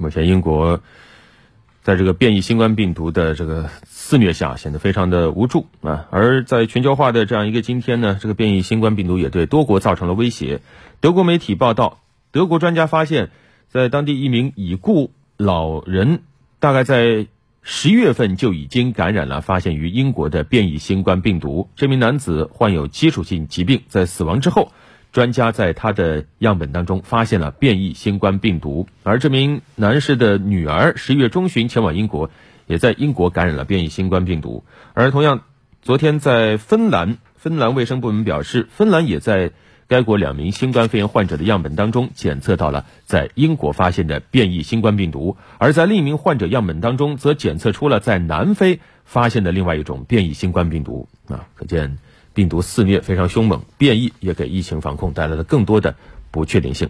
目前英国在这个变异新冠病毒的这个肆虐下，显得非常的无助啊。而在全球化的这样一个今天呢，这个变异新冠病毒也对多国造成了威胁。德国媒体报道，德国专家发现，在当地一名已故老人，大概在十月份就已经感染了发现于英国的变异新冠病毒。这名男子患有基础性疾病，在死亡之后。专家在他的样本当中发现了变异新冠病毒，而这名男士的女儿十一月中旬前往英国，也在英国感染了变异新冠病毒。而同样，昨天在芬兰，芬兰卫生部门表示，芬兰也在该国两名新冠肺炎患者的样本当中检测到了在英国发现的变异新冠病毒，而在另一名患者样本当中则检测出了在南非发现的另外一种变异新冠病毒。啊，可见。病毒肆虐非常凶猛，变异也给疫情防控带来了更多的不确定性。